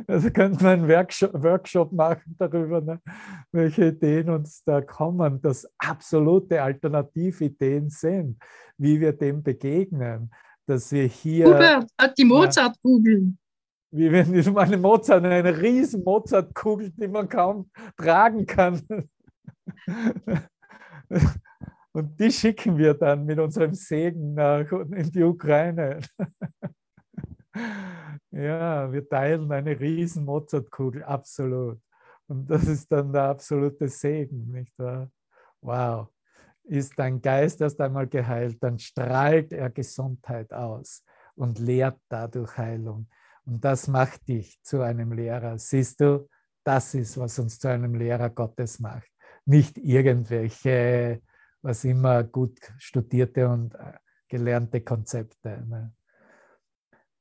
Also könnte man einen Workshop, Workshop machen darüber, ne, welche Ideen uns da kommen, dass absolute Alternativideen sind, wie wir dem begegnen, dass wir hier... Hubert hat die Mozart-Kugel. Wie wenn eine Mozart, eine riesen Mozart-Kugel, die man kaum tragen kann. [LAUGHS] Und die schicken wir dann mit unserem Segen nach in die Ukraine. [LAUGHS] Ja, wir teilen eine riesen Mozartkugel, absolut. Und das ist dann der absolute Segen, nicht wahr? Wow. Ist dein Geist erst einmal geheilt, dann strahlt er Gesundheit aus und lehrt dadurch Heilung. Und das macht dich zu einem Lehrer. Siehst du, das ist, was uns zu einem Lehrer Gottes macht nicht irgendwelche, was immer gut studierte und äh, gelernte Konzepte. Ne?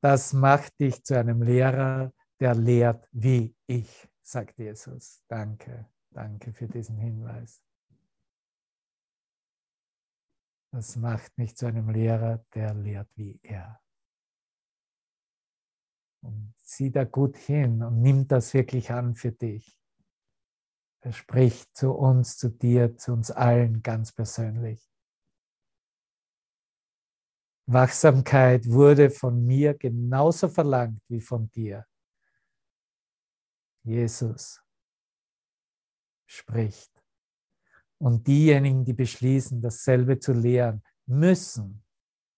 Das macht dich zu einem Lehrer, der lehrt wie ich, sagt Jesus. Danke, danke für diesen Hinweis. Das macht mich zu einem Lehrer, der lehrt wie er. Und sieh da gut hin und nimm das wirklich an für dich. Er spricht zu uns, zu dir, zu uns allen ganz persönlich. Wachsamkeit wurde von mir genauso verlangt wie von dir. Jesus spricht. Und diejenigen, die beschließen, dasselbe zu lehren, müssen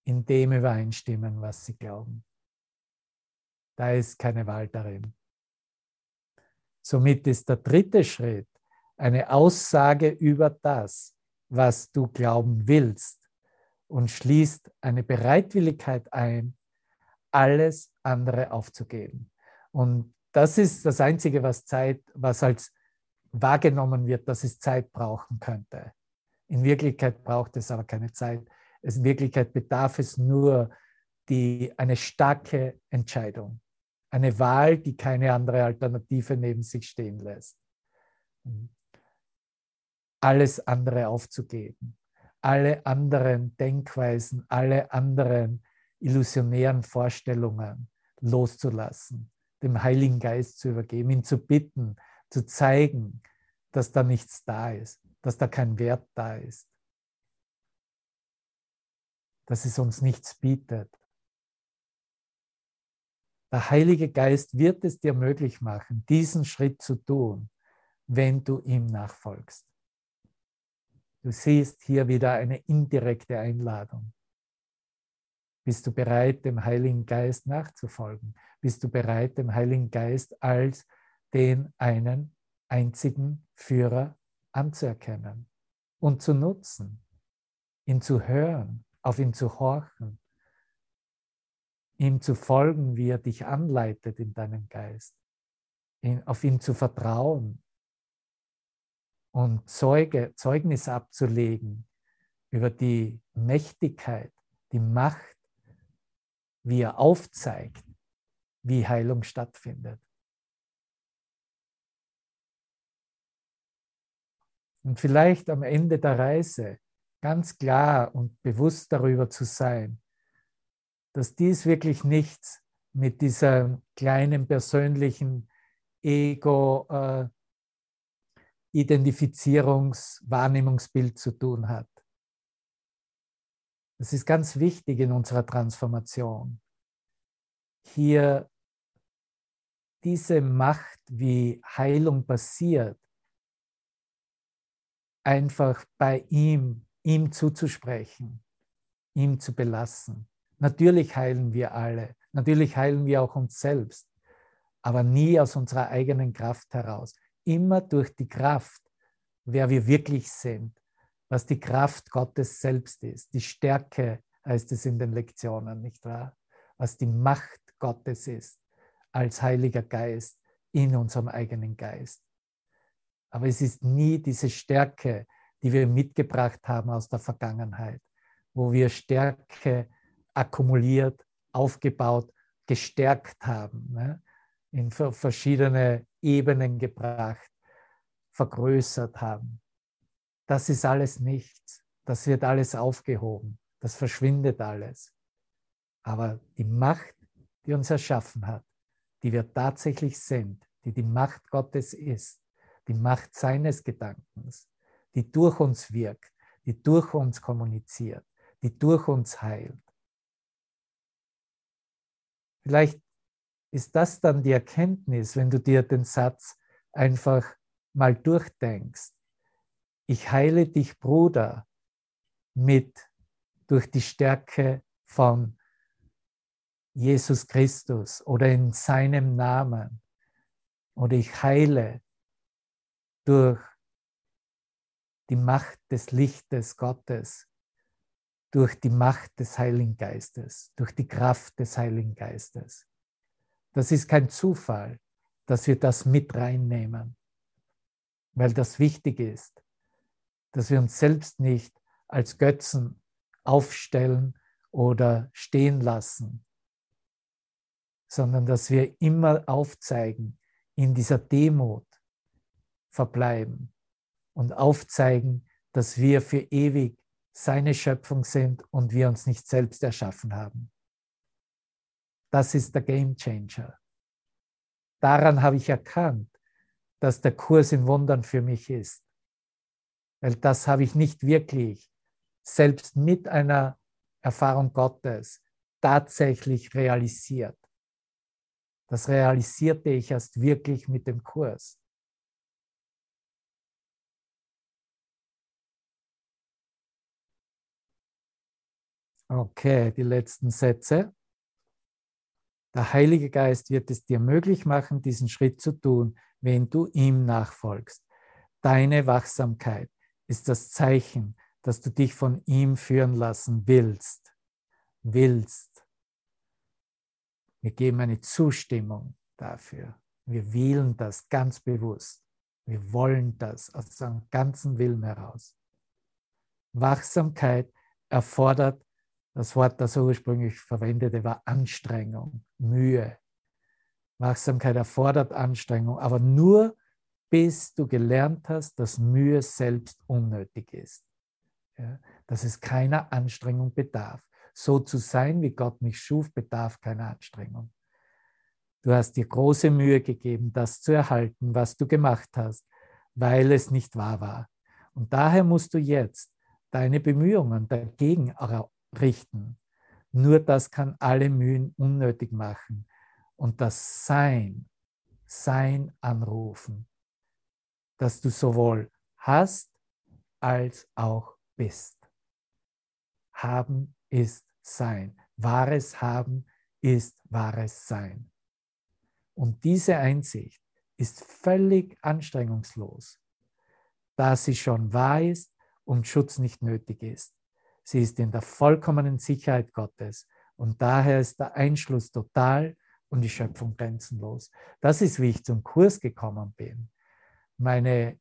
in dem übereinstimmen, was sie glauben. Da ist keine Wahl darin. Somit ist der dritte Schritt eine Aussage über das, was du glauben willst und schließt eine Bereitwilligkeit ein, alles andere aufzugeben. Und das ist das Einzige, was Zeit, was als wahrgenommen wird, dass es Zeit brauchen könnte. In Wirklichkeit braucht es aber keine Zeit. In Wirklichkeit bedarf es nur die, eine starke Entscheidung, eine Wahl, die keine andere Alternative neben sich stehen lässt. Alles andere aufzugeben, alle anderen Denkweisen, alle anderen illusionären Vorstellungen loszulassen, dem Heiligen Geist zu übergeben, ihn zu bitten, zu zeigen, dass da nichts da ist, dass da kein Wert da ist, dass es uns nichts bietet. Der Heilige Geist wird es dir möglich machen, diesen Schritt zu tun, wenn du ihm nachfolgst. Du siehst hier wieder eine indirekte Einladung. Bist du bereit, dem Heiligen Geist nachzufolgen? Bist du bereit, dem Heiligen Geist als den einen einzigen Führer anzuerkennen und zu nutzen, ihn zu hören, auf ihn zu horchen, ihm zu folgen, wie er dich anleitet in deinem Geist, auf ihn zu vertrauen und Zeuge, Zeugnis abzulegen über die Mächtigkeit, die Macht, wie er aufzeigt, wie Heilung stattfindet. Und vielleicht am Ende der Reise ganz klar und bewusst darüber zu sein, dass dies wirklich nichts mit diesem kleinen persönlichen Ego äh, Identifizierungs-, Wahrnehmungsbild zu tun hat. Das ist ganz wichtig in unserer Transformation. Hier diese Macht, wie Heilung passiert, einfach bei ihm, ihm zuzusprechen, ihm zu belassen. Natürlich heilen wir alle, natürlich heilen wir auch uns selbst, aber nie aus unserer eigenen Kraft heraus. Immer durch die Kraft, wer wir wirklich sind, was die Kraft Gottes selbst ist, die Stärke heißt es in den Lektionen, nicht wahr? Was die Macht Gottes ist als Heiliger Geist in unserem eigenen Geist. Aber es ist nie diese Stärke, die wir mitgebracht haben aus der Vergangenheit, wo wir Stärke akkumuliert, aufgebaut, gestärkt haben, ne? in verschiedene Ebenen gebracht, vergrößert haben. Das ist alles nichts. Das wird alles aufgehoben. Das verschwindet alles. Aber die Macht, die uns erschaffen hat, die wir tatsächlich sind, die die Macht Gottes ist, die Macht seines Gedankens, die durch uns wirkt, die durch uns kommuniziert, die durch uns heilt. Vielleicht ist das dann die Erkenntnis, wenn du dir den Satz einfach mal durchdenkst. Ich heile dich, Bruder, mit durch die Stärke von Jesus Christus oder in seinem Namen. Oder ich heile durch die Macht des Lichtes Gottes, durch die Macht des Heiligen Geistes, durch die Kraft des Heiligen Geistes. Das ist kein Zufall, dass wir das mit reinnehmen, weil das wichtig ist, dass wir uns selbst nicht als Götzen aufstellen oder stehen lassen, sondern dass wir immer aufzeigen in dieser Demut, verbleiben und aufzeigen, dass wir für ewig seine Schöpfung sind und wir uns nicht selbst erschaffen haben. Das ist der Game Changer. Daran habe ich erkannt, dass der Kurs in Wundern für mich ist. Weil das habe ich nicht wirklich selbst mit einer Erfahrung Gottes tatsächlich realisiert. Das realisierte ich erst wirklich mit dem Kurs. Okay, die letzten Sätze. Der Heilige Geist wird es dir möglich machen, diesen Schritt zu tun, wenn du ihm nachfolgst. Deine Wachsamkeit ist das Zeichen, dass du dich von ihm führen lassen willst. Willst. Wir geben eine Zustimmung dafür. Wir wählen das ganz bewusst. Wir wollen das aus unserem ganzen Willen heraus. Wachsamkeit erfordert das Wort, das er ursprünglich verwendete, war Anstrengung, Mühe. Wachsamkeit erfordert Anstrengung, aber nur bis du gelernt hast, dass Mühe selbst unnötig ist. Ja, dass es keiner Anstrengung bedarf. So zu sein, wie Gott mich schuf, bedarf keiner Anstrengung. Du hast dir große Mühe gegeben, das zu erhalten, was du gemacht hast, weil es nicht wahr war. Und daher musst du jetzt deine Bemühungen dagegen richten. Nur das kann alle Mühen unnötig machen und das Sein, Sein anrufen, dass du sowohl hast als auch bist. Haben ist Sein. Wahres Haben ist wahres Sein. Und diese Einsicht ist völlig anstrengungslos, da sie schon wahr ist und Schutz nicht nötig ist. Sie ist in der vollkommenen Sicherheit Gottes und daher ist der Einschluss total und die Schöpfung grenzenlos. Das ist, wie ich zum Kurs gekommen bin. Meine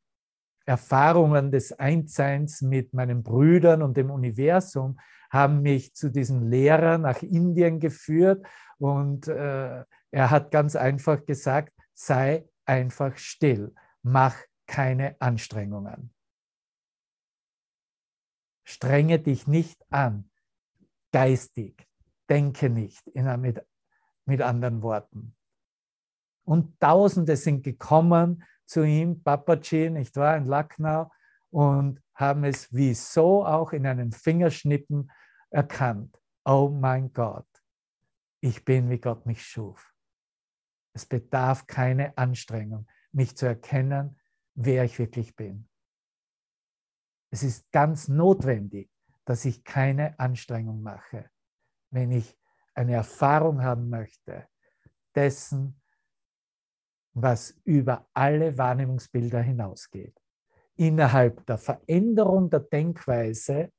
Erfahrungen des Einsseins mit meinen Brüdern und dem Universum haben mich zu diesem Lehrer nach Indien geführt und äh, er hat ganz einfach gesagt, sei einfach still, mach keine Anstrengungen. Strenge dich nicht an, geistig, denke nicht, in, mit, mit anderen Worten. Und Tausende sind gekommen zu ihm, Papaji, nicht wahr, in Lucknow, und haben es wieso auch in einen Fingerschnippen erkannt. Oh mein Gott, ich bin, wie Gott mich schuf. Es bedarf keine Anstrengung, mich zu erkennen, wer ich wirklich bin. Es ist ganz notwendig, dass ich keine Anstrengung mache, wenn ich eine Erfahrung haben möchte dessen, was über alle Wahrnehmungsbilder hinausgeht. Innerhalb der Veränderung der Denkweise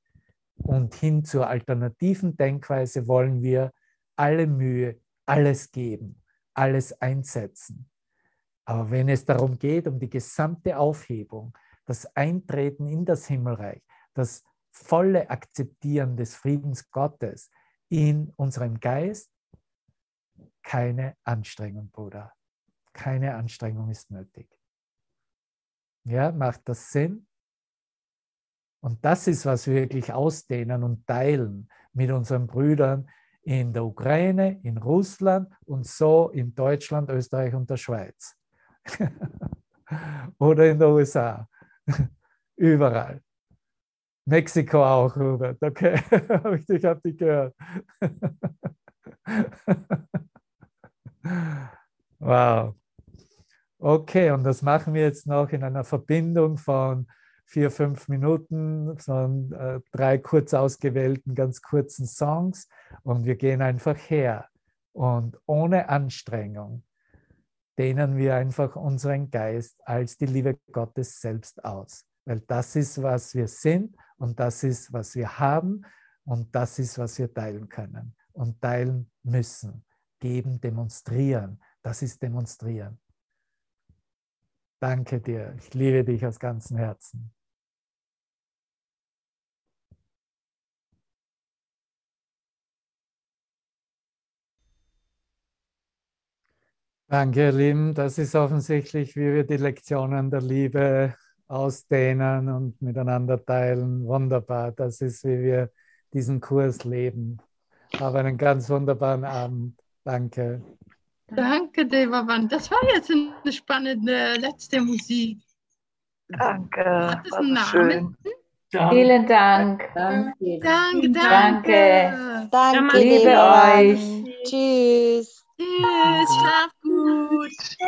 und hin zur alternativen Denkweise wollen wir alle Mühe, alles geben, alles einsetzen. Aber wenn es darum geht, um die gesamte Aufhebung, das Eintreten in das Himmelreich, das volle Akzeptieren des Friedens Gottes in unserem Geist, keine Anstrengung, Bruder. Keine Anstrengung ist nötig. Ja, macht das Sinn? Und das ist, was wir wirklich ausdehnen und teilen mit unseren Brüdern in der Ukraine, in Russland und so in Deutschland, Österreich und der Schweiz. [LAUGHS] Oder in den USA. [LAUGHS] Überall. Mexiko auch, Robert. Okay, [LAUGHS] ich habe dich gehört. [LAUGHS] wow. Okay, und das machen wir jetzt noch in einer Verbindung von vier, fünf Minuten, sondern äh, drei kurz ausgewählten, ganz kurzen Songs. Und wir gehen einfach her und ohne Anstrengung dehnen wir einfach unseren Geist als die Liebe Gottes selbst aus. Weil das ist, was wir sind und das ist, was wir haben und das ist, was wir teilen können und teilen müssen. Geben, demonstrieren. Das ist demonstrieren. Danke dir. Ich liebe dich aus ganzem Herzen. Danke, ihr Lieben. Das ist offensichtlich, wie wir die Lektionen der Liebe ausdehnen und miteinander teilen. Wunderbar. Das ist, wie wir diesen Kurs leben. Habe einen ganz wunderbaren Abend. Danke. Danke, Devavan. Das war jetzt eine spannende letzte Musik. Danke. Hat es war einen Namen? schön. Vielen Dank. Danke, Danke. danke. Danke, Liebe Devan. euch. Tschüss. Tschüss, schlaf gut.